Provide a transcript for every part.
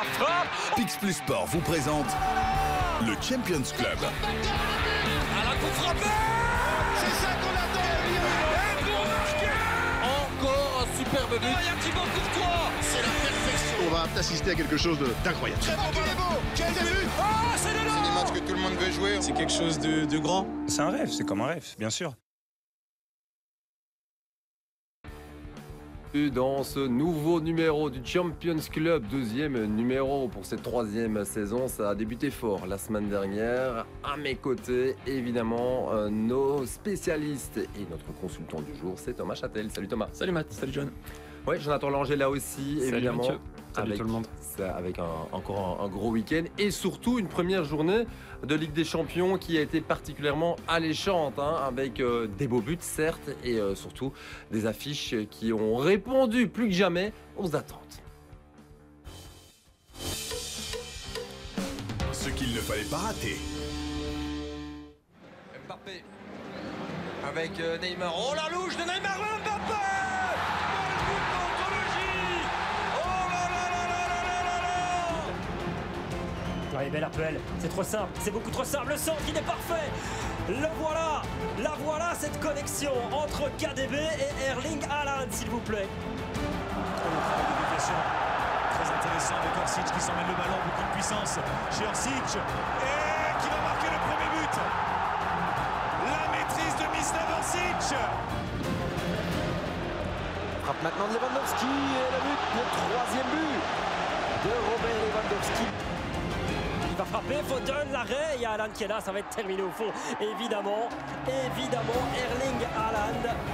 la frappe Pix Plus Sport vous présente le Champions Club. À la coup frappé C'est ça qu'on attend Et pour marquer Encore un superbe but Il y a Thibaut Courtois C'est la perfection On va assister à quelque chose d'incroyable. Très bon, beau Quel début Ah, c'est le C'est des matchs que tout le monde veut jouer. C'est quelque chose de, de grand. C'est un rêve, c'est comme un rêve, bien sûr. Dans ce nouveau numéro du Champions Club, deuxième numéro pour cette troisième saison, ça a débuté fort la semaine dernière. À mes côtés, évidemment, euh, nos spécialistes et notre consultant du jour, c'est Thomas Châtel. Salut Thomas. Salut Matt, salut John. Ouais, Jonathan Langer là aussi, Salut évidemment. Mathieu. Salut avec, tout le monde. Avec un- encore un, un gros week-end et surtout une première journée de Ligue des Champions qui a été particulièrement alléchante, hein, avec euh, des beaux buts certes et euh, surtout des affiches qui ont répondu plus que jamais aux attentes. Ce qu'il ne fallait pas rater. Mbappé avec euh, Neymar. Oh la louche de Neymar Mbappé là Ouais, belle appel, c'est trop simple, c'est beaucoup trop simple, le centre il est parfait Le voilà, la voilà cette connexion entre KDB et Erling Haaland s'il vous plaît. Très intéressant avec Orsic qui s'emmène le ballon, beaucoup de puissance chez Orsic et qui va marquer le premier but. La maîtrise de Mislav Orsic. Frappe maintenant de Lewandowski et le but, le troisième but de Robert Lewandowski. Va frapper, Foden, l'arrêt, il y a Haaland qui est là, ça va être terminé au fond. Évidemment, évidemment, Erling Haaland.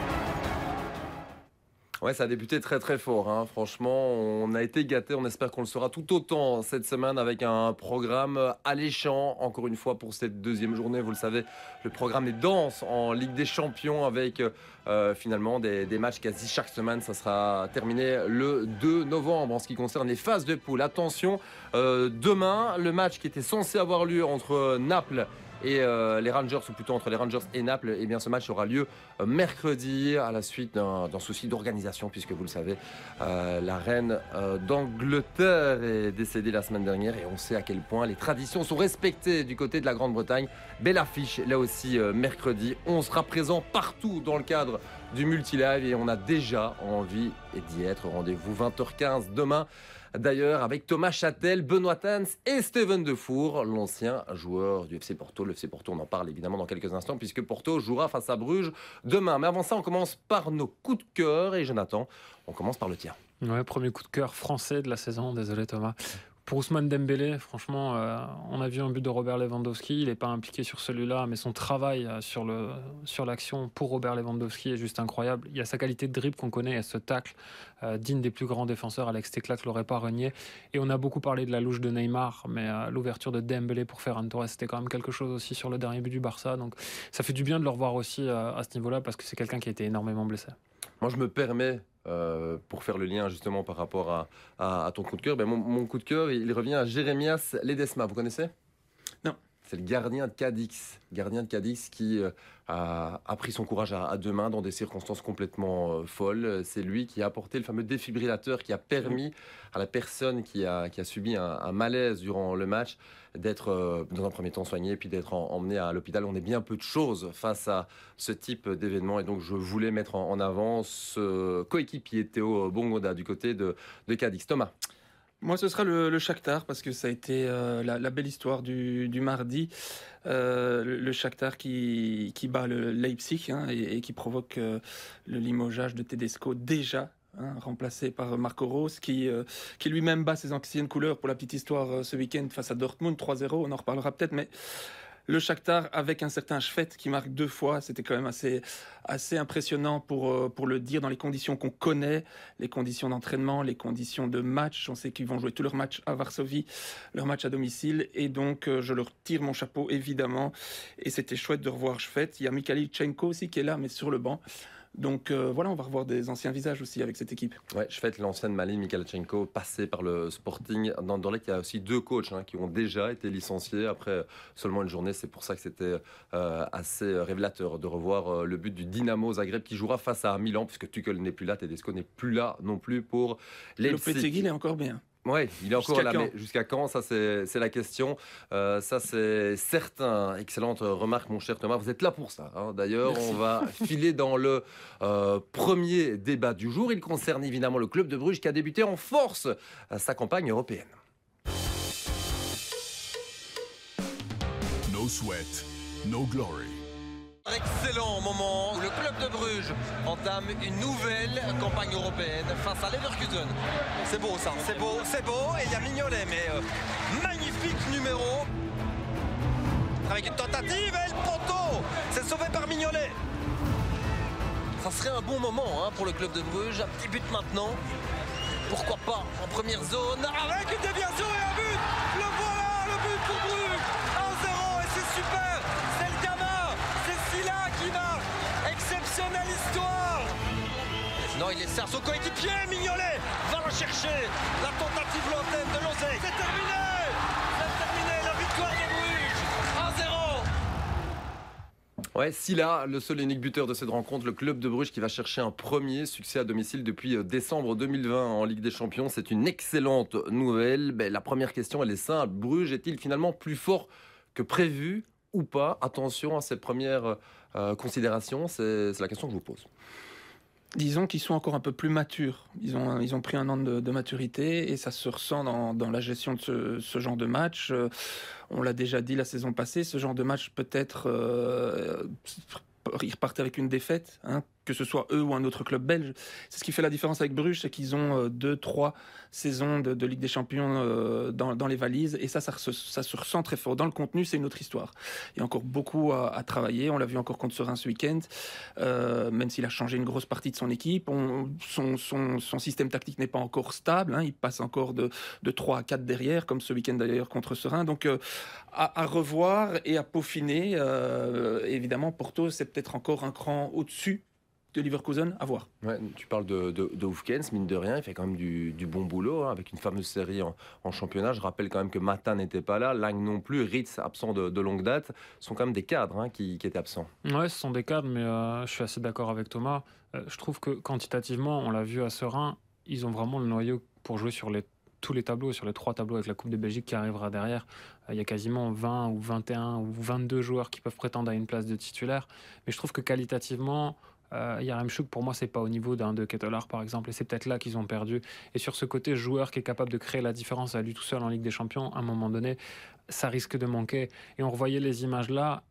Ouais, ça a débuté très très fort. hein. Franchement, on a été gâtés. On espère qu'on le sera tout autant cette semaine avec un programme alléchant. Encore une fois pour cette deuxième journée, vous le savez, le programme est dense en Ligue des Champions avec euh, finalement des, matchs quasi chaque semaine. Ça sera terminé le 2 novembre en ce qui concerne les phases de poule. Attention, euh, demain, le match qui était censé avoir lieu entre Naples et euh, les Rangers, ou plutôt entre les Rangers et Naples, eh bien ce match aura lieu euh, mercredi à la suite d'un souci d'organisation, puisque vous le savez, euh, la reine d'Angleterre est décédée la semaine dernière et on sait à quel point les traditions sont respectées du côté de la Grande-Bretagne. Belle affiche là aussi mercredi. On sera présent partout dans le cadre du multilive et on a déjà envie d'y être. Rendez-vous 20h15 demain. D'ailleurs, avec Thomas Châtel, Benoît Tans et Steven Defour, l'ancien joueur du FC Porto. Le FC Porto, on en parle évidemment dans quelques instants, puisque Porto jouera face à Bruges demain. Mais avant ça, on commence par nos coups de cœur. Et Jonathan, on commence par le tien. Ouais, premier coup de cœur français de la saison, désolé Thomas. Pour Ousmane Dembélé, franchement, euh, on a vu un but de Robert Lewandowski. Il n'est pas impliqué sur celui-là, mais son travail euh, sur le sur l'action pour Robert Lewandowski est juste incroyable. Il y a sa qualité de dribble qu'on connaît, et ce tacle euh, digne des plus grands défenseurs. Alex Teclac l'aurait pas renié. Et on a beaucoup parlé de la louche de Neymar, mais euh, l'ouverture de Dembélé pour Ferran Torres, c'était quand même quelque chose aussi sur le dernier but du Barça. Donc ça fait du bien de le revoir aussi à ce niveau-là parce que c'est quelqu'un qui a été énormément blessé. Moi, je me permets, euh, pour faire le lien justement par rapport à, ton coup de cœur, ben, mon, mon coup de cœur, il revient à Jérémias Ledesma. Vous connaissez? C'est le gardien de Cadix. Gardien de Cadix qui euh, a, pris son courage à, deux mains dans des circonstances complètement euh, folles. C'est lui qui a apporté le fameux défibrillateur qui a permis à la personne qui a, qui a subi un, malaise durant le match d'être euh, dans un premier temps soigné puis d'être en- emmené à l'hôpital. On est bien peu de choses face à ce type d'événement et donc je voulais mettre en, en avant ce coéquipier Théo Bongoda du côté de, de Cadix. Thomas. Moi, ce sera le, le Shakhtar parce que ça a été euh, la, belle histoire du, mardi. Euh, le, le Shakhtar qui, bat le Leipzig hein, et, qui provoque euh, le limogeage de Tedesco déjà. hein, remplacé par Marco Rose, qui, qui lui-même bat ses anciennes couleurs pour la petite histoire ce week-end face à Dortmund 3-0. On en reparlera peut-être, mais le Shakhtar avec un certain Schfett qui marque deux fois, c'était quand même assez assez impressionnant pour euh, pour le dire dans les conditions qu'on connaît, les conditions d'entraînement, les conditions de match. On sait qu'ils vont jouer tous leurs matchs à Varsovie, leurs matchs à domicile, et donc euh, je leur tire mon chapeau évidemment. Et c'était chouette de revoir Schfett. Il y a Mikhail Tchenko aussi qui est là, mais sur le banc. Donc euh, voilà, on va revoir des anciens visages aussi avec cette équipe. Ouais, je fête l'ancienne Maline Mikhailchenko, passé par le Sporting. Dans, dans il y a aussi deux coachs hein, qui ont déjà été licenciés après seulement une journée. C'est pour ça que c'était euh, assez révélateur de revoir euh, le but du Dynamo Zagreb qui jouera face à Milan, puisque Tuchel n'est plus là, Tedesco n'est plus là non plus pour les Lopetegui, il est encore bien. Oui, il est encore là, mais jusqu'à quand? Ça, c'est la question. Euh, ça, c'est certain. Excellente remarque, mon cher Thomas. Vous êtes là pour ça. Hein. D'ailleurs, on va filer dans le euh, premier débat du jour. Il concerne évidemment le club de Bruges qui a débuté en force sa campagne européenne. No sweat, no glory. Excellent moment où le club de Bruges entame une nouvelle campagne européenne face à Leverkusen. C'est beau ça, c'est beau, c'est beau. Et il y a Mignolet, mais euh, magnifique numéro. Avec une tentative et le poteau C'est sauvé par Mignolet. Ça serait un bon moment hein, pour le club de Bruges. Un petit but maintenant. Pourquoi pas en première zone avec une déviation et un but Le voilà, le but pour Bruges 1-0 et c'est super exceptionnelle histoire Non, il laisse son coéquipier, Mignolet va le chercher La tentative lointaine de Lozé. C'est terminé C'est terminé, la victoire de Bruges 1-0 Ouais, Silla, le seul et unique buteur de cette rencontre, le club de Bruges qui va chercher un premier succès à domicile depuis euh, décembre 2020 en Ligue des Champions. C'est une excellente nouvelle. Ben, la première question, elle est simple. Bruges est-il finalement plus fort que prévu ou pas Attention à cette première euh, considération C'est la question que je vous pose. Disons qu'ils sont encore un peu plus matures. Ils ont, ils ont pris un an de, maturité et ça se ressent dans, dans la gestion de ce, genre de match. Euh, on l'a déjà dit la saison passée, ce genre de match peut-être euh, ils repartent avec une défaite, hein, que ce soit eux ou un autre club belge. C'est ce qui fait la différence avec Bruges, c'est qu'ils ont euh, deux, trois saisons de, Ligue des Champions euh, dans, les valises, et ça, ça, se ressent très fort. Dans le contenu, c'est une autre histoire. Il y a encore beaucoup à, travailler. On l'a vu encore contre Serein ce week-end, euh, même s'il a changé une grosse partie de son équipe. son, système tactique n'est pas encore stable. Hein. il passe encore de, de 3 à 4 derrière, comme ce week-end d'ailleurs contre Serein. Donc, à, à, revoir et à peaufiner. évidemment, Porto, c'est peut-être encore un cran au-dessus de Leverkusen à voir. tu parles de, de, mine de rien, il fait quand même du, bon boulot hein, avec une fameuse série en, championnat. Je rappelle quand même que Matin n'était pas là, Lang non plus, Ritz absent de, longue date. Ce sont quand même des cadres hein, qui, étaient absents. Ouais, ce sont des cadres, mais euh, je suis assez d'accord avec Thomas. Euh, je trouve que quantitativement, on l'a vu à Serein, ils ont vraiment le noyau pour jouer sur les tous les tableaux, sur les trois tableaux avec la Coupe de Belgique qui arrivera derrière, euh, il y a quasiment 20 ou 21 ou 22 joueurs qui peuvent prétendre à une place de titulaire. Mais je trouve que qualitativement, euh, Yaremchuk, pour moi, c'est pas au niveau d'un de Kettelar, par exemple, et c'est peut-être là qu'ils ont perdu. Et sur ce côté joueur qui est capable de créer la différence à lui tout seul en Ligue des Champions, à un moment donné, ça risque de manquer. Et on revoyait les images là,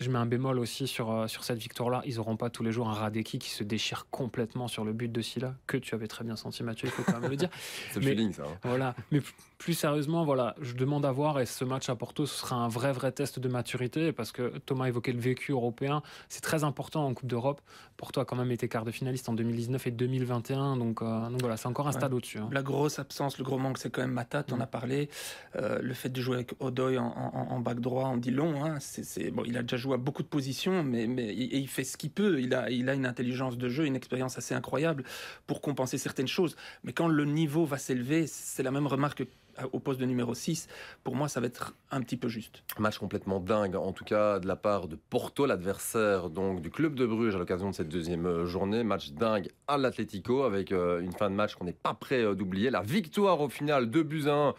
je mets un bémol aussi sur, euh, sur cette victoire-là. Ils n'auront pas tous les jours un Radeki qui se déchire complètement sur le but de Silla, que tu avais très bien senti, Mathieu, il faut quand même le dire. C'est le feeling, ça. Hein. Voilà. Mais plus sérieusement, voilà, je demande à voir, et ce match à Porto, ce sera un vrai, vrai test de maturité, parce que Thomas évoquait le vécu européen. C'est très important en Coupe d'Europe. Porto a quand même été quart de finaliste en 2019 et 2021, donc, euh, donc voilà, c'est encore un stade au-dessus. Hein. La grosse absence, le gros manque, c'est quand même Matat, on mm. a parlé. Euh, le fait de jouer avec Odoy en, en, bac droit, on dit long. Hein. c'est, bon, il a déjà joué à beaucoup de positions, mais, mais il, il fait ce qu'il peut. Il a, il a une intelligence de jeu, une expérience assez incroyable pour compenser certaines choses. Mais quand le niveau va s'élever, c'est la même remarque que au poste de numéro 6, pour moi, ça va être un petit peu juste. Match complètement dingue, en tout cas de la part de Porto, l'adversaire donc du club de Bruges à l'occasion de cette deuxième euh, journée. Match dingue à l'Atlético avec euh, une fin de match qu'on n'est pas prêt euh, d'oublier. La victoire au final 2 buts 1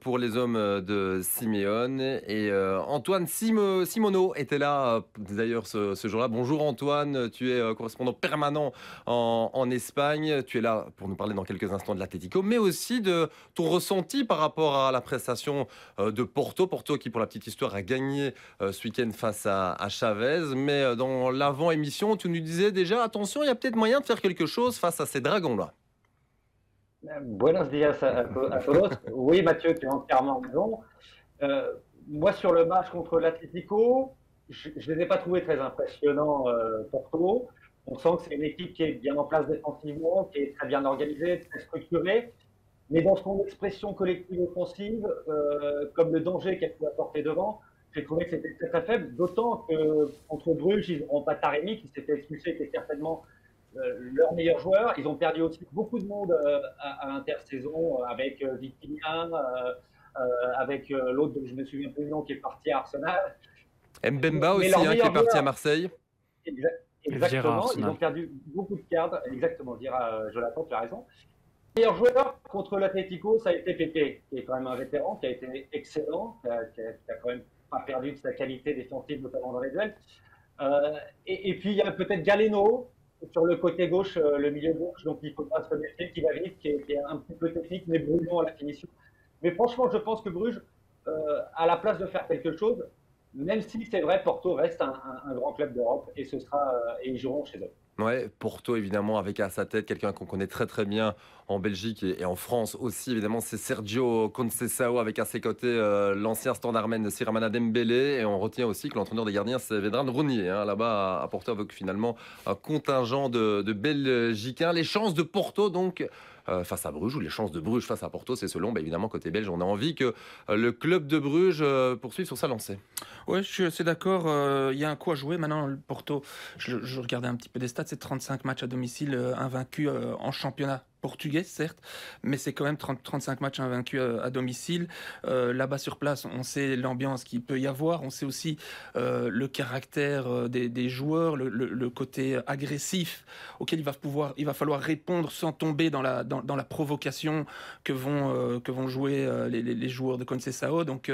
pour les hommes de Simeone. Et Antoine Simono était là d'ailleurs ce, jour-là. Bonjour Antoine, tu es correspondant permanent en, en Espagne. Tu es là pour nous parler dans quelques instants de l'Atlético, mais aussi de ton ressenti par par rapport à la prestation euh, de Porto. Porto qui, pour la petite histoire, a gagné euh, ce week-end face à, Chavez. Mais euh, dans l'avant-émission, tu nous disais déjà, attention, il y a peut-être moyen de faire quelque chose face à ces dragons-là. Buenos días à, todos. Oui, Mathieu, tu as entièrement raison. moi, sur le match contre l'Atlético, je ne les ai pas trouvés très impressionnants, Porto. On sent que c'est une équipe qui est bien en place défensivement, qui est très bien organisée, très structurée. Mais dans son expression collective offensive, euh, comme le danger qu'elle peut apporter devant, j'ai trouvé que c'était très, très faible, d'autant que contre Bruges, ils n'ont pas Taremi, qui s'était expulsé, qui est certainement euh, leur meilleur joueur. Ils ont perdu aussi beaucoup de monde euh, à, à l'intersaison, avec euh, avec l'autre dont je me souviens plus du nom, qui est parti à Arsenal. Mbemba aussi, hein, qui est parti à Marseille. Exactement, ils ont perdu beaucoup de cadres, exactement, dira Jonathan, tu as raison. Meilleur joueur contre l'Atletico, ça a été Pepe, qui est quand même un vétéran, qui a été excellent, qui a, quand même pas perdu de sa qualité défensive, notamment dans les duels. Euh, et, puis il y a peut-être Galeno sur le côté gauche, euh, le milieu gauche, donc il faudra se méfier, qui va vite, qui est, un petit peu technique, mais brûlant à la finition. Mais franchement, je pense que Bruges, euh, à la place de faire quelque chose, même si c'est vrai, Porto reste un, grand club d'Europe et ce et ils joueront chez eux. Ouais, Porto évidemment avec à sa tête quelqu'un qu'on connaît très très bien en Belgique et, en France aussi évidemment c'est Sergio Conceição avec à ses côtés euh, l'ancien standardman Siramana Dembélé et on retient aussi que l'entraîneur des gardiens c'est Vedran Rounier hein, là-bas à Porto avec finalement un contingent de, de Belgicains. Les chances de Porto donc euh, face à Bruges ou les chances de Bruges face à Porto, c'est selon, bah, évidemment, côté belge, on a envie que euh, le club de Bruges euh, poursuive sur sa lancée. Oui, je suis assez d'accord. Il y a un coup à jouer. Maintenant, le Porto, je, je regardais un petit peu des stats, c'est 35 matchs à domicile invaincus en championnat portugais, certes, mais c'est quand même 30, 35 matchs invaincus euh, à, domicile. Euh, là-bas sur place, on sait l'ambiance qu'il peut y avoir, on sait aussi euh, le caractère des, joueurs, le, côté agressif auquel il va, pouvoir, il va falloir répondre sans tomber dans la, provocation que vont, jouer les, joueurs de Conceição. Donc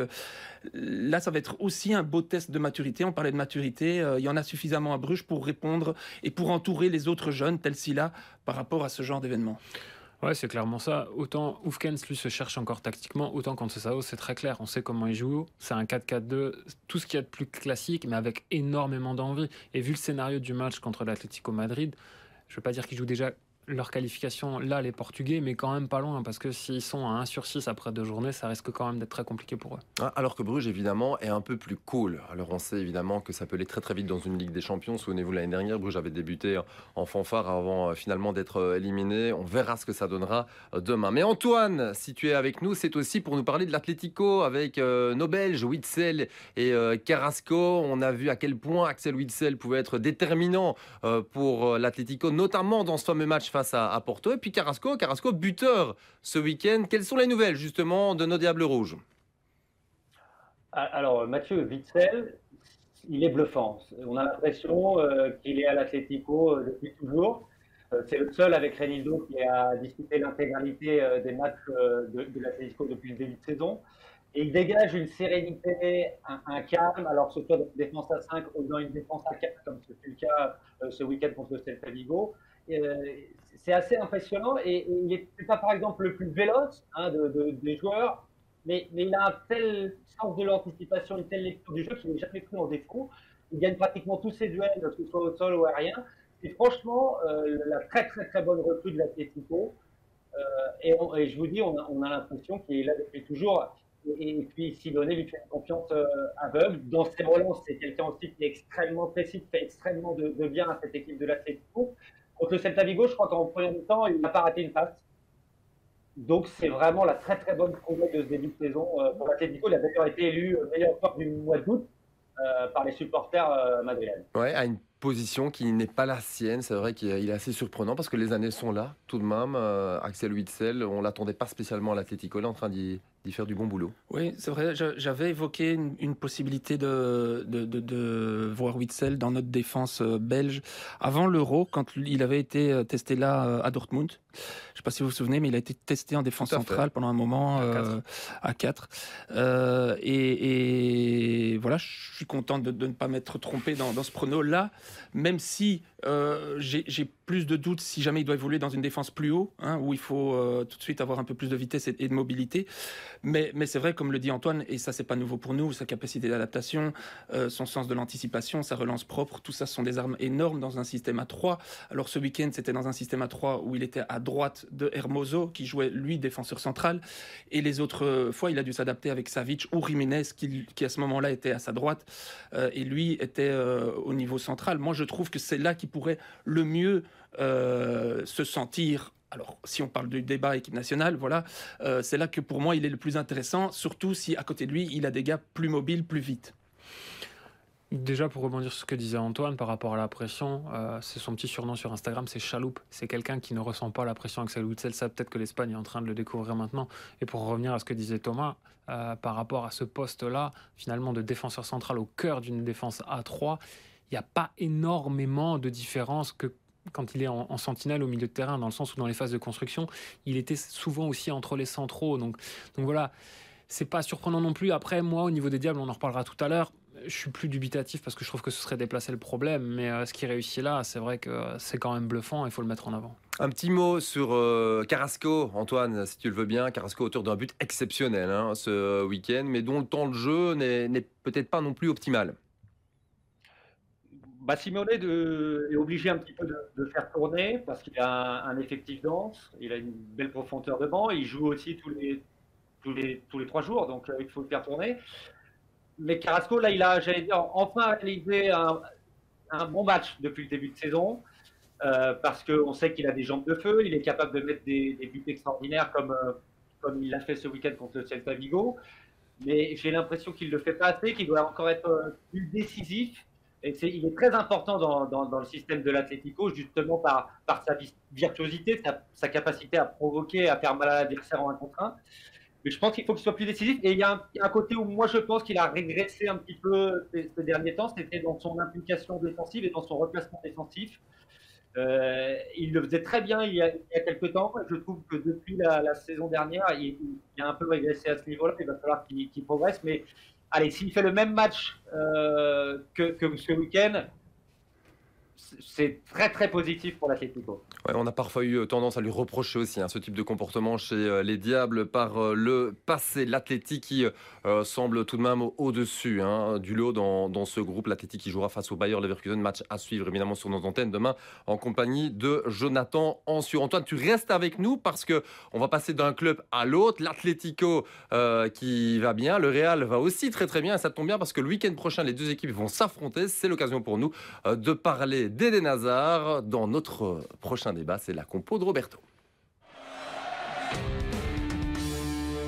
là, ça va être aussi un beau test de maturité. On parlait de maturité, il y en a suffisamment à Bruges pour répondre et pour entourer les autres jeunes, tels là par rapport à ce genre d'événement. Ouais, c'est clairement ça. Autant Oufkens, lui, se cherche encore tactiquement, autant ça, c'est très clair. On sait comment il joue. C'est un 4-4-2, tout ce qu'il y a de plus classique, mais avec énormément d'envie. Et vu le scénario du match contre l'Atlético Madrid, je ne veux pas dire qu'il joue déjà leur qualification, là, les Portugais, mais quand même pas loin, parce que s'ils sont à 1 sur 6 après deux journées, ça risque quand même d'être très compliqué pour eux. Ah, alors que Bruges, évidemment, est un peu plus cool. Alors on sait évidemment que ça peut aller très très vite dans une Ligue des Champions. Souvenez-vous, l'année dernière, Bruges avait débuté en fanfare avant euh, finalement d'être euh, éliminé. On verra ce que ça donnera euh, demain. Mais Antoine, si tu es avec nous, c'est aussi pour nous parler de l'Atlético avec nos Belges, Witzel et Carrasco. On a vu à quel point Axel Witzel pouvait être déterminant pour l'Atlético, notamment dans ce fameux match face à, Porto. Et puis Carrasco, Carrasco buteur ce week-end. Quelles sont les nouvelles justement de nos Diables Rouges ah, Alors Mathieu Witzel, il est bluffant. On a l'impression euh, qu'il est à l'Atlético euh, depuis toujours. Euh, c'est le seul avec Renildo qui a disputé l'intégralité des matchs de, de l'Atlético depuis le début de saison. Et il dégage une sérénité, un, calme, alors que ce soit une défense à 5 ou dans une défense à 4, comme ce fut le cas ce week-end contre le Celta Vigo c'est assez impressionnant et, il n'est pas par exemple le plus véloce hein, des joueurs, mais, il a un tel sens de l'anticipation, une telle lecture du jeu qu'il n'est jamais pris en défaut. Il gagne pratiquement tous ses duels, que ce soit au sol ou aérien. Et franchement, euh, la très très très bonne recrue de l'Atletico. Euh, et, et, je vous dis, on a, l'impression qu'il est là depuis toujours. Et, puis Sidone lui fait une confiance euh, aveugle. Dans ses relances, c'est quelqu'un aussi qui est extrêmement précis, qui fait extrêmement de, de bien à cette équipe de l'Atletico. Contre le Celta Vigo, je crois qu'en premier temps, il n'a pas raté une passe. Donc c'est vraiment la très très bonne progrès de ce début de saison euh, pour l'Atlético. Il a d'ailleurs été élu meilleur joueur du mois d'août euh, par les supporters euh, madrilènes. Position qui n'est pas la sienne. C'est vrai qu'il est assez surprenant parce que les années sont là tout de même. Axel Witzel, on l'attendait pas spécialement à l'Atlético. Il est en train d'y faire du bon boulot. Oui, c'est vrai. J'avais évoqué une, possibilité de, de, de, voir Witzel dans notre défense euh, belge avant l'Euro, quand il avait été euh, testé là euh, à Dortmund. Je ne sais pas si vous vous souvenez, mais il a été testé en défense centrale pendant un moment à 4. et, et, je suis content de, ne pas m'être trompé dans, ce prono-là, même si j'ai plus de doutes si jamais il doit évoluer dans une défense plus haut, hein, où il faut tout de suite avoir un peu plus de vitesse et de mobilité. Mais, mais c'est vrai, comme le dit Antoine, et ça c'est pas nouveau pour nous, sa capacité d'adaptation, euh, son sens de l'anticipation, sa relance propre, tout ça sont des armes énormes dans un système à 3. Alors ce week-end, c'était dans un système à 3 où il était à droite de Hermoso, qui jouait lui défenseur central, et les autres fois, il a dû s'adapter avec Savic ou Jiménez, qui, qui à ce moment-là était à sa droite, euh, et lui était euh, au niveau central. Moi, je trouve que c'est là qu'il pourrait le mieux se sentir alors, si on parle du débat équipe nationale, voilà, euh, c'est là que pour moi il est le plus intéressant, surtout si à côté de lui il a des gars plus mobiles, plus vite. Déjà, pour rebondir sur ce que disait Antoine par rapport à la pression, euh, c'est son petit surnom sur Instagram, c'est Chaloupe. C'est quelqu'un qui ne ressent pas la pression avec Witzel. Ça, peut-être que l'Espagne est en train de le découvrir maintenant. Et pour revenir à ce que disait Thomas, euh, par rapport à ce poste-là, finalement, de défenseur central au cœur d'une défense A3, il n'y a pas énormément de différence que quand il est en, sentinelle au milieu de terrain, dans le sens où dans les phases de construction, il était souvent aussi entre les centraux. Donc, donc voilà, c'est pas surprenant non plus. Après, moi, au niveau des Diables, on en reparlera tout à l'heure. Je suis plus dubitatif parce que je trouve que ce serait déplacer le problème. Mais euh, ce qui réussit là, c'est vrai que c'est quand même bluffant. Il faut le mettre en avant. Un petit mot sur euh, Carrasco, Antoine, si tu le veux bien. Carrasco, auteur d'un but exceptionnel hein, ce week-end, mais dont le temps de jeu n'est peut-être pas non plus optimal bah, est obligé un petit peu de, faire tourner parce qu'il a un, effectif dense, il a une belle profondeur de banc, il joue aussi tous les, tous les, tous les trois jours, donc euh, il faut le faire tourner. Mais Carrasco, là, il a, j'allais dire, enfin réalisé un, un, bon match depuis le début de saison euh, parce qu'on sait qu'il a des jambes de feu, il est capable de mettre des, buts extraordinaires comme, euh, comme il l'a fait ce week-end contre le Celta Vigo. Mais j'ai l'impression qu'il ne le fait pas assez, qu'il doit encore être plus décisif il est très important dans, le système de l'Atlético, justement par, sa virtuosité, sa, capacité à provoquer, à faire mal à l'adversaire en un contre un. Mais je pense qu'il faut qu'il soit plus décisif. Et il y, a un, côté où moi je pense qu'il a régressé un petit peu ces, derniers temps, c'était dans son implication défensive et dans son replacement défensif. Euh, il le faisait très bien il y a, quelques temps. Je trouve que depuis la, saison dernière, il, il, a un peu régressé à ce niveau-là. Il va falloir qu'il progresse. Mais allez, s'il fait le même match euh, que, que ce week-end, c'est très très positif pour l'Atlético. On a parfois eu tendance à lui reprocher aussi hein, ce type de comportement chez euh, les Diables par euh, le passé. L'Athletic qui euh, semble tout de même au-dessus hein, du lot dans, ce groupe. L'Athletic qui jouera face au Bayer Leverkusen. Match à suivre évidemment sur nos antennes demain en compagnie de Jonathan Ansur. Antoine, tu restes avec nous parce que on va passer d'un club à l'autre. L'Atlético qui va bien, le Real va aussi très très bien. Et ça tombe bien parce que le week-end prochain, les deux équipes vont s'affronter. C'est l'occasion pour nous de parler d'Eden Hazard dans notre prochain débat. C'est la compo de Roberto.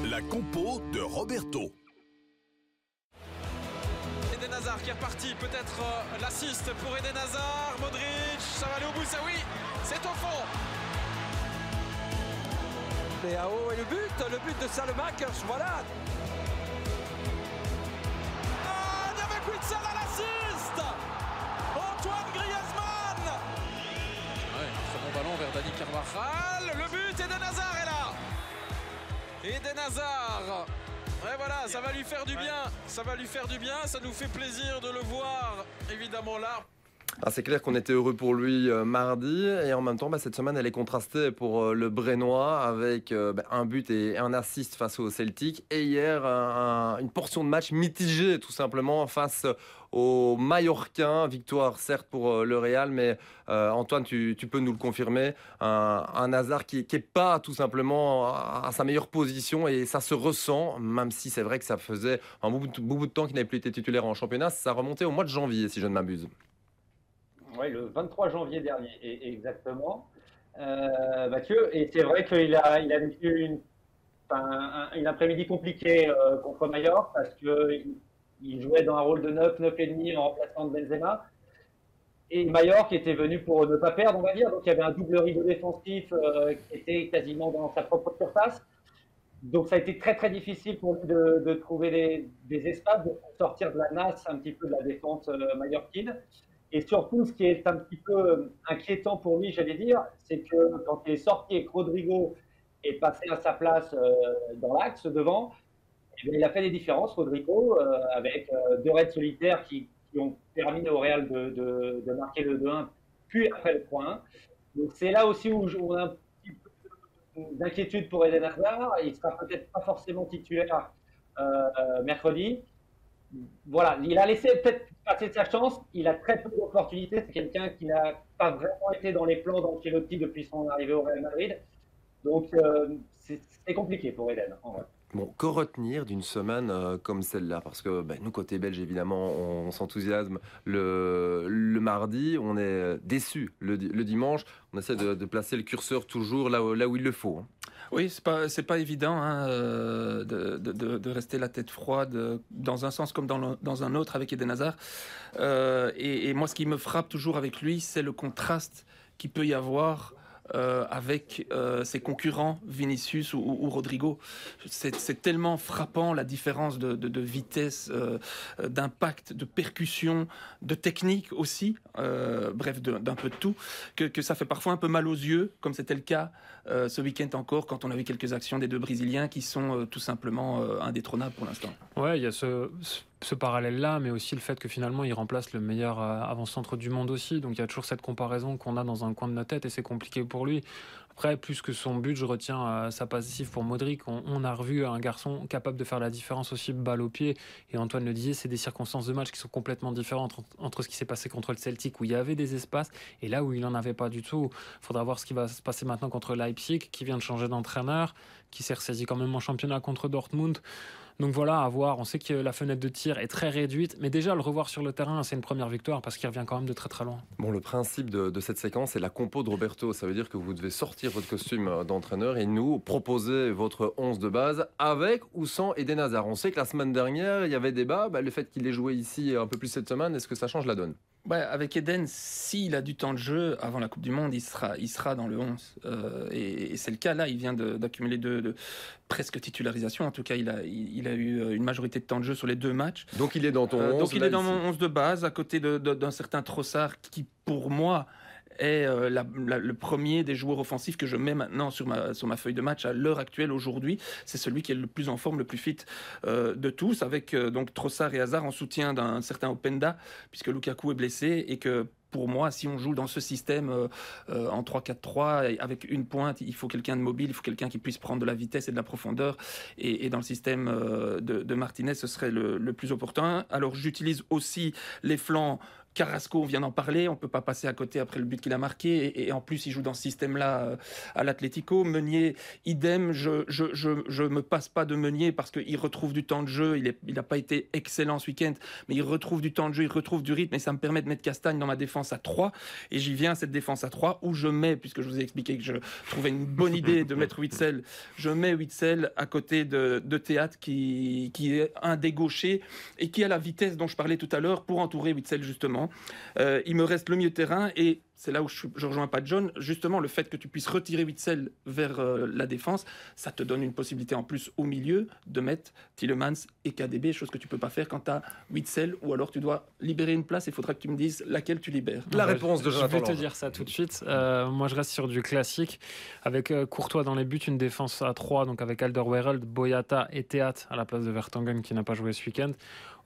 La compo de Roberto. Eden Hazard qui est reparti, peut-être euh, l'assist pour Eden Hazard, Modric, ça va aller au bout, ça oui, c'est au fond. haut et le but, le but de Salemakers, voilà. Le but, Eden Hazard est là Eden Hazard et voilà, ça va lui faire du bien. Ça va lui faire du bien. Ça nous fait plaisir de le voir, évidemment, là. Ah, c'est clair qu'on était heureux pour lui euh, mardi et en même temps bah, cette semaine elle est contrastée pour euh, le Brennois avec euh, bah, un but et un assist face au Celtic et hier une portion de match mitigée tout simplement face au Mallorquin. Victoire certes pour le Real mais Antoine tu, peux nous le confirmer un, un hasard qui n'est pas tout simplement à, sa meilleure position et ça se ressent même si c'est vrai que ça faisait un bout, bout de temps qu'il n'avait plus été titulaire en championnat. Ça remontait au mois de janvier si je ne m'abuse. Oui, le 23 janvier dernier, exactement. Euh, Mathieu, et c'est vrai qu'il a, il a vécu une, un, après-midi compliqué euh, contre Mallorca parce qu'il il jouait dans un rôle de 9, 9,5 en remplacement de Benzema. Et Mallorca était venu pour ne pas perdre, on va dire. Donc il y avait un double rideau défensif euh, qui était quasiment dans sa propre surface. Donc ça a été très très difficile pour lui de, trouver des, espaces, de sortir de la nasse un petit peu de la défense mallorquine. Et surtout, ce qui est un petit peu euh, inquiétant pour lui, j'allais dire, c'est que quand il est sorti et que Rodrigo est passé à sa place euh, dans l'axe devant, eh il a fait des différences, Rodrigo, euh, avec deux raids solitaires qui, ont permis au Real de, marquer le 2-1, puis après le 3-1. Donc c'est là aussi où on a un petit peu d'inquiétude pour Eden Hazard. Il ne sera peut-être pas forcément titulaire mercredi. Voilà, il a laissé peut-être passer sa chance. Il a très peu d'opportunités. C'est quelqu'un qui n'a pas vraiment été dans les plans d'Ancelotti depuis son arrivée au Real Madrid. Donc, euh, c'est compliqué pour Eden. Bon, que retenir d'une semaine euh, comme celle-là? Parce que ben, nous, côté belge, évidemment, on, s'enthousiasme le, mardi, on est déçu le, dimanche. On essaie de, placer le curseur toujours là, là où il le faut. Hein. Oui, c'est pas c'est pas évident hein, euh, de, de, de, rester la tête froide dans un sens comme dans, un autre avec Eden Hazard. Euh, et, moi, ce qui me frappe toujours avec lui, c'est le contraste qu'il peut y avoir euh, avec euh, ses concurrents Vinicius ou, Rodrigo. C'est tellement frappant la différence de, vitesse, euh, d'impact, de percussion, de technique aussi, euh, bref, d'un peu de tout, que, ça fait parfois un peu mal aux yeux, comme c'était le cas euh, ce week-end encore, quand on a vu quelques actions des deux Brésiliens qui sont tout simplement indétrônables pour l'instant. Ouais, il y a ce, ce parallèle-là, mais aussi le fait que finalement il remplace le meilleur avant-centre du monde aussi. Donc il y a toujours cette comparaison qu'on a dans un coin de notre tête et c'est compliqué pour lui. Après, plus que son but, je retiens euh, sa passive pour Modric. On, a revu un garçon capable de faire la différence aussi balle au pied. Et Antoine le disait, c'est des circonstances de match qui sont complètement différentes entre, entre ce qui s'est passé contre le Celtic où il y avait des espaces et là où il n'en avait pas du tout. Il faudra voir ce qui va se passer maintenant contre Leipzig, qui vient de changer d'entraîneur, qui s'est ressaisi quand même en championnat contre Dortmund. Donc voilà, à voir. On sait que la fenêtre de tir est très réduite, mais déjà le revoir sur le terrain, c'est une première victoire parce qu'il revient quand même de très très loin. Bon, le principe de, cette séquence, c'est la compo de Roberto. Ça veut dire que vous devez sortir votre costume d'entraîneur et nous proposer votre 11 de base avec ou sans Eden Hazard. On sait que la semaine dernière, il y avait débat. Bah, le fait qu'il ait joué ici un peu plus cette semaine, est-ce que ça change la donne? Ouais, avec Eden, s'il a du temps de jeu avant la Coupe du Monde, il sera, il sera dans le 11. Euh, et, et c'est le cas là, il vient d'accumuler deux, de, presque titularisation. En tout cas, il a, il, il, a eu une majorité de temps de jeu sur les deux matchs. Donc il est dans ton euh, 11 Donc il est dans ici. mon 11 de base, à côté d'un certain Trossard qui, pour moi, est euh, le premier des joueurs offensifs que je mets maintenant sur ma, sur ma feuille de match à l'heure actuelle aujourd'hui. C'est celui qui est le plus en forme, le plus fit euh, de tous, avec euh, donc Trossard et Hazard en soutien d'un certain Openda, puisque Lukaku est blessé et que pour moi, si on joue dans ce système en 3-4-3 avec une pointe, il faut quelqu'un de mobile, il faut quelqu'un qui puisse prendre de la vitesse et de la profondeur. Et, dans le système de, de, Martinez, ce serait le, le plus opportun. Alors j'utilise aussi les flancs Carrasco, on vient d'en parler, on ne peut pas passer à côté après le but qu'il a marqué, et, en plus il joue dans ce système-là euh, à l'Atlético. Meunier, idem, je, je, je, je, me passe pas de Meunier parce qu'il retrouve du temps de jeu, il n'a pas été excellent ce week-end, mais il retrouve du temps de jeu, il retrouve du rythme, et ça me permet de mettre Castagne dans ma défense à 3, et j'y viens, cette défense à 3, où je mets, puisque je vous ai expliqué que je trouvais une bonne idée de mettre Witzel, je mets Witzel à côté de, de Théâtre, qui, qui est un des gauchers, et qui a la vitesse dont je parlais tout à l'heure pour entourer Witzel justement. Euh, il me reste le milieu de terrain et c'est là où je, je, rejoins pas John. Justement, le fait que tu puisses retirer Witzel vers euh, la défense, ça te donne une possibilité en plus au milieu de mettre Tillemans et KDB, chose que tu peux pas faire quand tu as Witzel ou alors tu dois libérer une place. Il faudra que tu me dises laquelle tu libères. La réponse de Jonathan. Je vais te dire ça tout de suite. Euh, moi, je reste sur du classique avec euh, Courtois dans les buts, une défense à 3, donc avec Alderweireld, Boyata et Théat à la place de Vertonghen qui n'a pas joué ce week-end.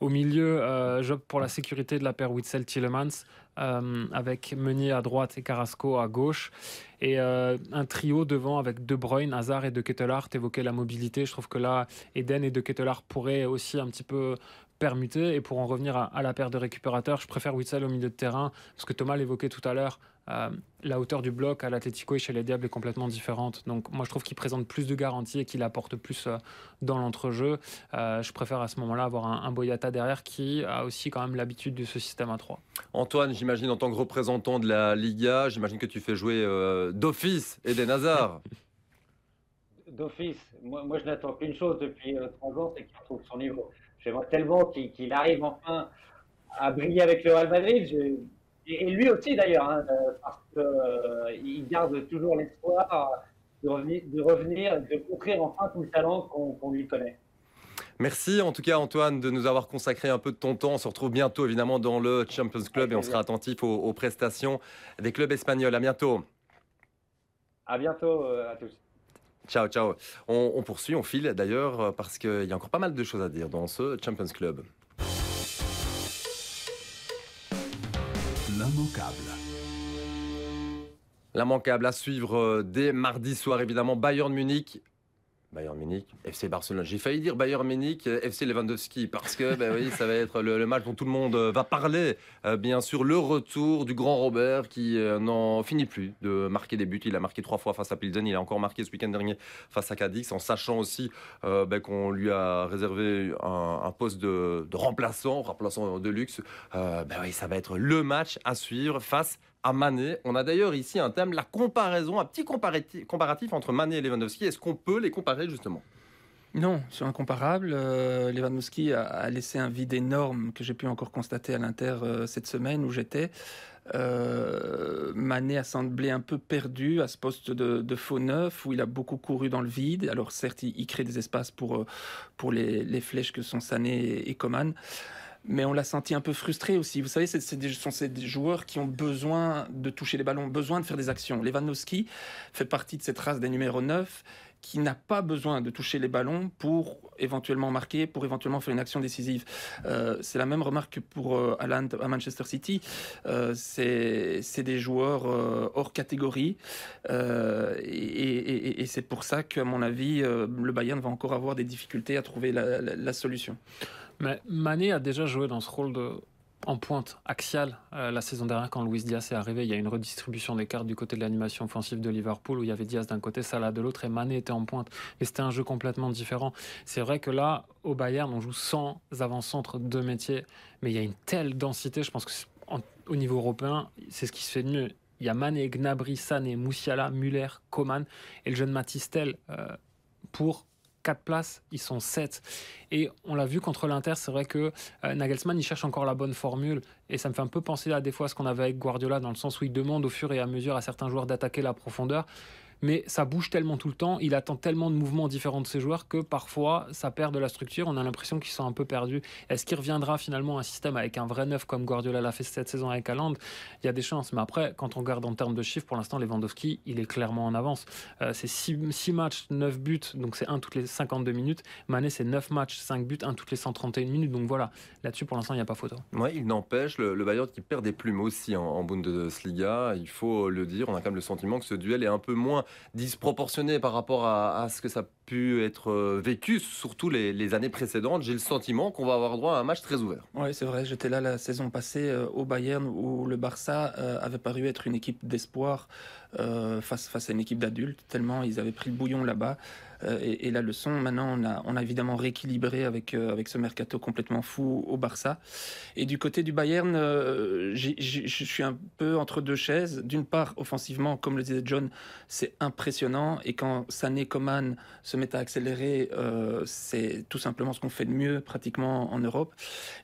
Au milieu, euh, j'opte pour la sécurité de la paire Witzel-Tillemans euh, avec Meunier à droite et Carrasco à gauche. Et euh, un trio devant avec De Bruyne, Hazard et De Kettelart évoquait la mobilité. Je trouve que là, Eden et De Kettelart pourraient aussi un petit peu permuter. Et pour en revenir à, la paire de récupérateurs, je préfère Witzel au milieu de terrain, parce que Thomas l'évoquait tout à l'heure. Euh, la hauteur du bloc à l'Atletico et chez les Diables est complètement différente. Donc moi je trouve qu'il présente plus de garanties et qu'il apporte plus euh, dans l'entrejeu. Euh, je préfère à ce moment-là avoir un, un, Boyata derrière qui a aussi quand même l'habitude de ce système à 3. Antoine, j'imagine en tant que représentant de la Liga, j'imagine que tu fais jouer euh, d'office Eden Hazard. d'office. Moi, moi, je n'attends qu'une chose depuis euh, 30 ans, c'est qu'il retrouve son niveau. J'aimerais tellement qu'il qu arrive enfin à briller avec le Real Madrid. Et lui aussi d'ailleurs, hein, parce qu'il euh, garde toujours l'espoir de revenir, de revenir, de montrer enfin tout le talent qu'on qu lui connaît. Merci en tout cas Antoine de nous avoir consacré un peu de ton temps. On se retrouve bientôt évidemment dans le Champions Club et on sera attentif aux, aux prestations des clubs espagnols. À bientôt. À bientôt euh, à tous. Ciao, ciao. On, on poursuit, on file d'ailleurs parce qu'il y a encore pas mal de choses à dire dans ce Champions Club. L'immanquable. À suivre dès mardi soir, évidemment, Bayern Munich. Bayern Munich, FC Barcelone. J'ai failli dire Bayern Munich, FC Lewandowski, parce que ben oui, ça va être le, match dont tout le monde va parler. Euh, bien sûr, le retour du grand Robert qui euh, n'en finit plus de marquer des buts. Il a marqué trois fois face à Pilsen, il a encore marqué ce week-end dernier face à Cadix, en sachant aussi euh, ben, qu'on lui a réservé un, poste de, de, remplaçant, remplaçant de luxe. ben oui, ça va être le match à suivre face à Mané. On a d'ailleurs ici un thème, la comparaison, un petit comparatif, entre Mané et Lewandowski. Est-ce qu'on peut les comparer justement? Non, c'est incomparable. Euh, Lewandowski a, laissé un vide énorme que j'ai pu encore constater à l'Inter euh, cette semaine où j'étais. Euh, a semblé un peu perdu à ce poste de, faux neuf où il a beaucoup couru dans le vide. Alors certes, il, crée des espaces pour, pour les, flèches que sont Sané et Coman mais on l'a senti un peu frustré aussi. Vous savez, ce sont ces joueurs qui ont besoin de toucher les ballons, besoin de faire des actions. Lewandowski fait partie de cette race des numéros 9 qui n'a pas besoin de toucher les ballons pour éventuellement marquer, pour éventuellement faire une action décisive. Euh, c'est la même remarque que pour euh, à Manchester City. Euh, c'est des joueurs hors catégorie. et, c'est pour ça qu'à mon avis, le Bayern va encore avoir des difficultés à trouver la solution. Mais Mané a déjà joué dans ce rôle de en pointe axiale euh, la saison dernière quand Luis Diaz est arrivé. Il y a une redistribution des cartes du côté de l'animation offensive de Liverpool où il y avait Diaz d'un côté, Salah de l'autre et Mané était en pointe. Mais c'était un jeu complètement différent. C'est vrai que là, au Bayern, on joue sans avant-centre de métier, mais il y a une telle densité. Je pense que au niveau européen, c'est ce qui se fait de mieux. Il y a Mané, Gnabry, Sané, Moussiala, Muller, Coman et le jeune Matistel euh, pour 4 places, ils sont 7. Et on l'a vu contre l'Inter, c'est vrai que euh, Nagelsmann, il cherche encore la bonne formule. Et ça me fait un peu penser à des fois ce qu'on avait avec Guardiola, dans le sens où il demande au fur et à mesure à certains joueurs d'attaquer la profondeur mais ça bouge tellement tout le temps, il attend tellement de mouvements différents de ses joueurs que parfois ça perd de la structure, on a l'impression qu'ils sont un peu perdus. Est-ce qu'il reviendra finalement un système avec un vrai neuf comme Guardiola l'a fait cette saison avec Haaland? Il y a des chances, mais après, quand on regarde en termes de chiffres, pour l'instant, Lewandowski, il est clairement en avance. Euh, c'est 6 matchs, 9 buts, donc c'est 1 toutes les 52 minutes. Mané, c'est 9 matchs, 5 buts, 1 toutes les 131 minutes, donc voilà, là-dessus, pour l'instant, il n'y a pas photo. Oui, il n'empêche, le, Bayern qui perd des plumes aussi en, en Bundesliga, il faut le dire, on a quand même le sentiment que ce duel est un peu moins disproportionné par rapport à, ce que ça a pu être euh, vécu, surtout les, années précédentes. J'ai le sentiment qu'on va avoir droit à un match très ouvert. Oui, c'est vrai. J'étais là la saison passée euh, au Bayern où le Barça euh, avait paru être une équipe d'espoir face, face à une équipe d'adultes, tellement ils avaient pris le bouillon là-bas. Euh, et, la leçon, maintenant, on a, on a évidemment rééquilibré avec, euh, avec ce mercato complètement fou au Barça. Et du côté du Bayern, euh, je suis un peu entre deux chaises. D'une part, offensivement, comme le disait John, c'est impressionnant. Et quand Sané Coman se met à accélérer, c'est tout simplement ce qu'on fait de mieux pratiquement en Europe.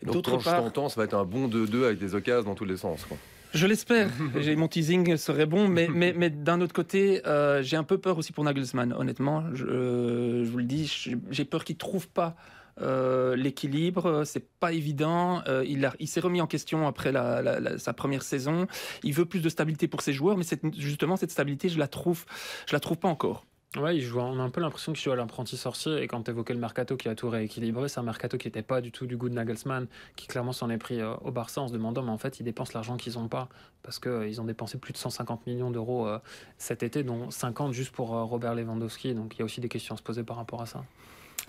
D'autre part, je t'entends, ça va être un bon 2-2 avec des occasions dans tous les sens. Quoi. Je l'espère. mon teasing serait bon, mais, mais, mais d'un autre côté, euh, j'ai un peu peur aussi pour Nagelsmann, honnêtement. Je, euh, je vous le dis, j'ai peur qu'il trouve pas euh, l'équilibre, c'est pas évident. il, il s'est remis en question après la, sa première saison. Il veut plus de stabilité pour ses joueurs, mais justement cette stabilité, je la trouve, je la trouve pas encore. Ouais, on a un peu l'impression qu'il joue à l'apprenti sorcier. Et quand tu évoquais le mercato qui a tout rééquilibré, c'est un mercato qui n'était pas du tout du goût de Nagelsmann, qui clairement s'en est pris euh, au Barça en se demandant, mais en fait, ils dépensent l'argent qu'ils n'ont pas. Parce qu'ils euh, ont dépensé plus de 150 millions d'euros euh, cet été, dont 50 juste pour Robert Lewandowski. Donc il y a aussi des questions à se poser par rapport à ça.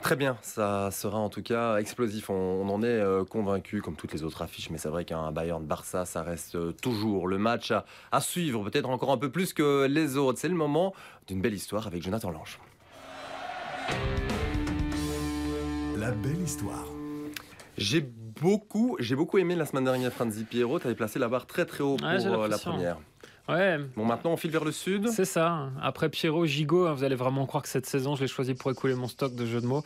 Très bien, ça sera en tout cas explosif. On, en est euh, convaincu, comme toutes les autres affiches, mais c'est vrai qu'un Bayern-Barça, ça reste euh, toujours le match à, suivre, peut-être encore un peu plus que les autres. C'est le moment d'une belle histoire avec Jonathan Lange. La belle histoire. J'ai beaucoup, j'ai beaucoup aimé la semaine dernière Franzi Pierrot. Tu avais placé la barre très très haut pour euh, la première. Ouais. Bon, maintenant on file vers le sud. C'est ça. Après Pierrot, Gigot, hein, vous allez vraiment croire que cette saison, je l'ai choisi pour écouler mon stock de jeux de mots.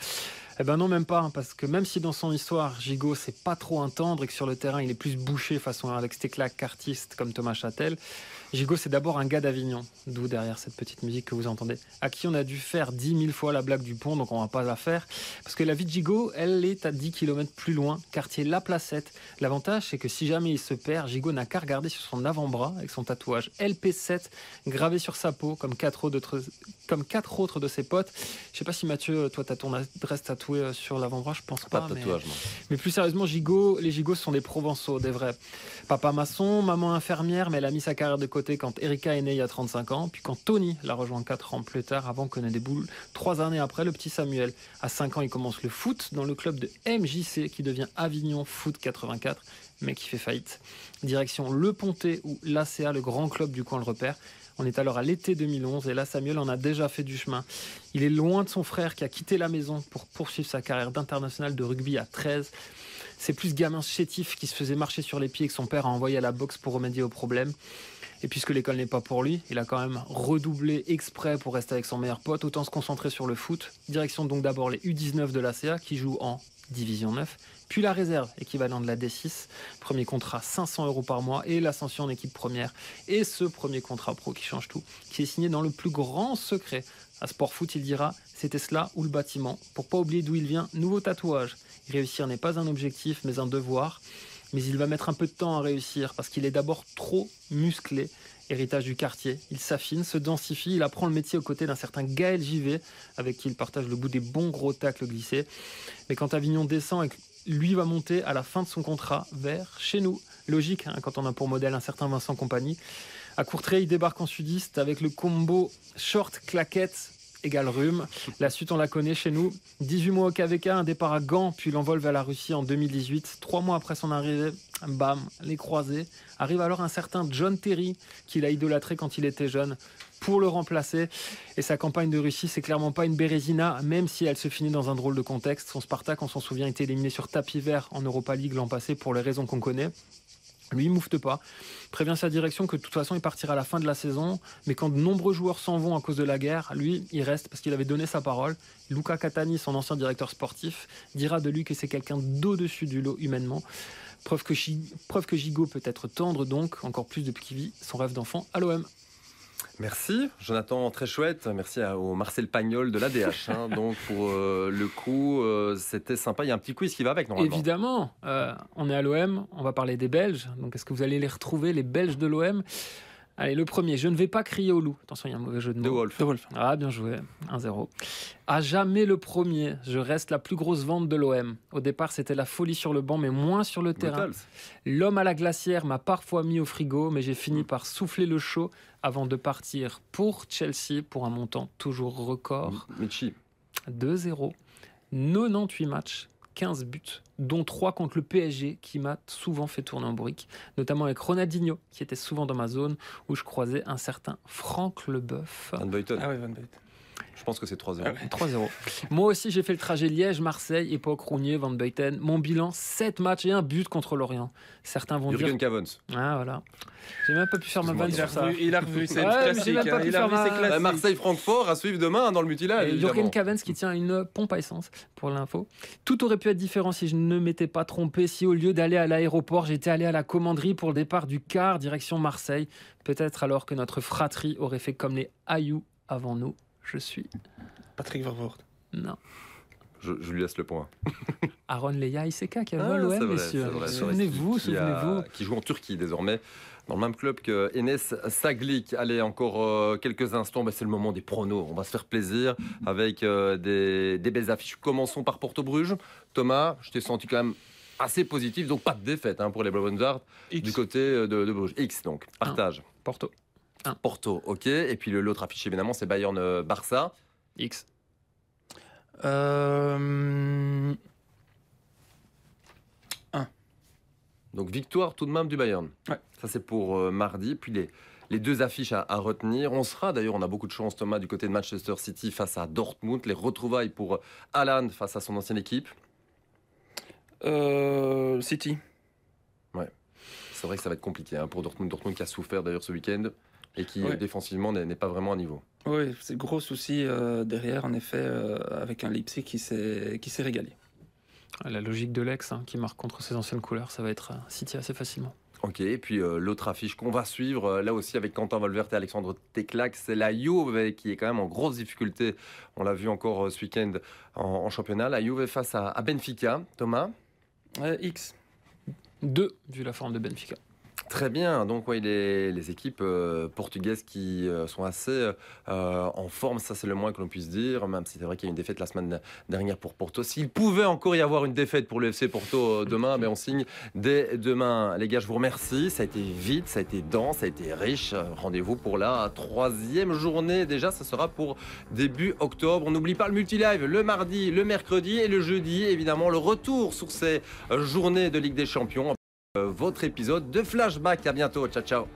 Eh ben non, même pas, hein, parce que même si dans son histoire, Gigot, c'est pas trop un tendre et que sur le terrain, il est plus bouché façon Alex Teclac qu'artiste comme Thomas Châtel, Gigot, c'est d'abord un gars d'Avignon, d'où derrière cette petite musique que vous entendez, à qui on a dû faire dix mille fois la blague du pont, donc on va pas la faire. Parce que la vie de Gigot, elle est à 10 km plus loin, quartier La Placette. L'avantage, c'est que si jamais il se perd, Gigot n'a qu'à regarder sur son avant-bras avec son tatouage LP7 gravé sur sa peau, comme quatre autres, comme quatre autres de ses potes. Je sais pas si Mathieu, toi, tu as ton adresse tatouée euh, sur l'avant-bras, je pense pas. pas de tatouage, mais... mais plus sérieusement, Gigot, les Gigots sont des Provençaux, des vrais. Papa maçon, maman infirmière, mais elle a mis sa carrière de côté quand Erika est née il y a 35 ans, puis quand Tony l'a rejoint 4 ans plus tard, avant qu'on ait des boules. Trois années après, le petit Samuel. À 5 ans, il commence le foot dans le club de MJC qui devient Avignon Foot 84, mais qui fait faillite. Direction Le Pontet ou l'ACA, le grand club du coin le repère. On est alors à l'été 2011 et là Samuel en a déjà fait du chemin. Il est loin de son frère qui a quitté la maison pour poursuivre sa carrière d'international de rugby à 13. C'est plus gamin chétif qui se faisait marcher sur les pieds que son père a envoyé à la boxe pour remédier au problème. Et puisque l'école n'est pas pour lui, il a quand même redoublé exprès pour rester avec son meilleur pote. Autant se concentrer sur le foot. Direction donc d'abord les U19 de l'ACA qui jouent en Division 9, puis la réserve, équivalent de la D6. Premier contrat 500 euros par mois et l'ascension en équipe première. Et ce premier contrat pro qui change tout, qui est signé dans le plus grand secret. À Sport Foot, il dira c'était cela ou le bâtiment. Pour pas oublier d'où il vient, nouveau tatouage. Réussir n'est pas un objectif, mais un devoir. Mais il va mettre un peu de temps à réussir parce qu'il est d'abord trop musclé héritage du quartier. Il s'affine, se densifie, il apprend le métier aux côtés d'un certain Gaël Givet, avec qui il partage le bout des bons gros tacles glissés. Mais quand Avignon descend et que lui va monter à la fin de son contrat vers chez nous, logique hein, quand on a pour modèle un certain Vincent Compagnie, à Courtrai, il débarque en sudiste avec le combo short claquette La suite, on la connaît chez nous. 18 mois au KVK, un départ à Gand, puis l'envol vers la Russie en 2018. Trois mois après son arrivée, bam, les croisés. Arrive alors un certain John Terry, qu'il a idolâtré quand il était jeune, pour le remplacer. Et sa campagne de Russie, c'est clairement pas une Bérésina, même si elle se finit dans un drôle de contexte. Son Spartak, on s'en souvient, était éliminé sur tapis vert en Europa League l'an passé pour les raisons qu'on connaît. Lui, il moufte pas. Prévient sa direction que de toute façon, il partira à la fin de la saison. Mais quand de nombreux joueurs s'en vont à cause de la guerre, lui, il reste parce qu'il avait donné sa parole. Luca Catani, son ancien directeur sportif, dira de lui que c'est quelqu'un d'au-dessus du lot humainement. Preuve que, preuve que Gigot peut être tendre, donc, encore plus depuis qu'il vit son rêve d'enfant à l'OM. Merci, Jonathan, très chouette. Merci au Marcel Pagnol de l'ADH. Hein. Donc, pour euh, le coup, euh, c'était sympa. Il y a un petit quiz qui va avec, normalement. Évidemment, euh, on est à l'OM, on va parler des Belges. Donc, est-ce que vous allez les retrouver, les Belges de l'OM Allez, le premier, je ne vais pas crier au loup. Attention, il y a un mauvais jeu de mots. De Wolf. Ah, bien joué. 1-0. À jamais le premier, je reste la plus grosse vente de l'OM. Au départ, c'était la folie sur le banc, mais moins sur le terrain. L'homme à la glacière m'a parfois mis au frigo, mais j'ai fini par souffler le chaud avant de partir pour Chelsea pour un montant toujours record. Michi. 2-0. 98 matchs, 15 buts, dont 3 contre le PSG qui m'a souvent fait tourner en brique, notamment avec Ronaldinho qui était souvent dans ma zone où je croisais un certain Franck Leboeuf. Van. Ah oui, Van. Je pense que c'est 3-0. 3-0. Moi aussi, j'ai fait le trajet Liège-Marseille, époque Rounier, Van Beuten. Mon bilan 7 matchs et un but contre l'Orient. Certains vont Jürgen dire. Cavens. Ah voilà. J'ai même pas pu faire ma vanne sur ça. Il a revu, c'est Ouais, classique. hein, pu Il a revu, ma- Bah, classique. Marseille-Francfort à suivre demain dans le mutilage. Jürgen Cavens qui tient une pompe à essence pour l'info. Tout aurait pu être différent si je ne m'étais pas trompé, si au lieu d'aller à l'aéroport, j'étais allé à la commanderie pour le départ du car direction Marseille. Peut-être alors que notre fratrie aurait fait comme les Ayou avant nous. Je suis. Patrick Vervoort. Non. Je, je lui laisse le point. Aaron Leia Iseka qui a Ah, à l'OM, messieurs. Souvenez-vous, souvenez-vous. Qui joue en Turquie désormais, dans le même club que Enes Saglik. Allez, encore euh, quelques instants, bah, c'est le moment des pronos. On va se faire plaisir avec euh, des, des belles affiches. Commençons par Porto-Bruges. Thomas, je t'ai senti quand même assez positif, donc pas de défaite hein, pour les Blaugrana du côté euh, de, de Bruges. X donc, partage. Porto. Porto, ok. Et puis le- l'autre affiche évidemment, c'est Bayern-Barça. X. Euh... Donc victoire tout de même du Bayern. Ouais. Ça c'est pour euh, mardi. Puis les, les deux affiches à, à retenir. On sera d'ailleurs, on a beaucoup de chance Thomas du côté de Manchester City face à Dortmund. Les retrouvailles pour euh, Haaland face à son ancienne équipe. Euh, City. Ouais. C'est vrai que ça va être compliqué hein, pour Dortmund. Dortmund qui a souffert d'ailleurs ce week-end et qui Ouais. défensivement n'est pas vraiment à niveau. Oui, c'est gros souci euh, derrière, en effet, euh, avec un Leipzig qui s'est qui s'est régalé. La logique de l'ex hein, qui marque contre ses anciennes couleurs, ça va être euh, City assez facilement. Ok, et puis euh, l'autre affiche qu'on va suivre, euh, là aussi avec Quentin Volvert et Alexandre Teclac, c'est la Juve qui est quand même en grosse difficulté. On l'a vu encore euh, ce week-end en, en championnat. La Juve face à, à Benfica. Thomas? Euh, X. 2, vu la forme de Benfica. Très bien, donc oui, les, les équipes euh, portugaises qui euh, sont assez euh, en forme, ça c'est le moins que l'on puisse dire, même si c'est vrai qu'il y a une défaite la semaine dernière pour Porto. S'il pouvait encore y avoir une défaite pour le FC Porto demain, mais on signe dès demain. Les gars, je vous remercie, ça a été vite, ça a été dense, ça a été riche. Rendez-vous pour la troisième journée déjà, ça sera pour début octobre. On n'oublie pas le multi-live le mardi, le mercredi et le jeudi, évidemment, le retour sur ces journées de Ligue des Champions. Euh, votre épisode de Flashback. À bientôt. Ciao, ciao.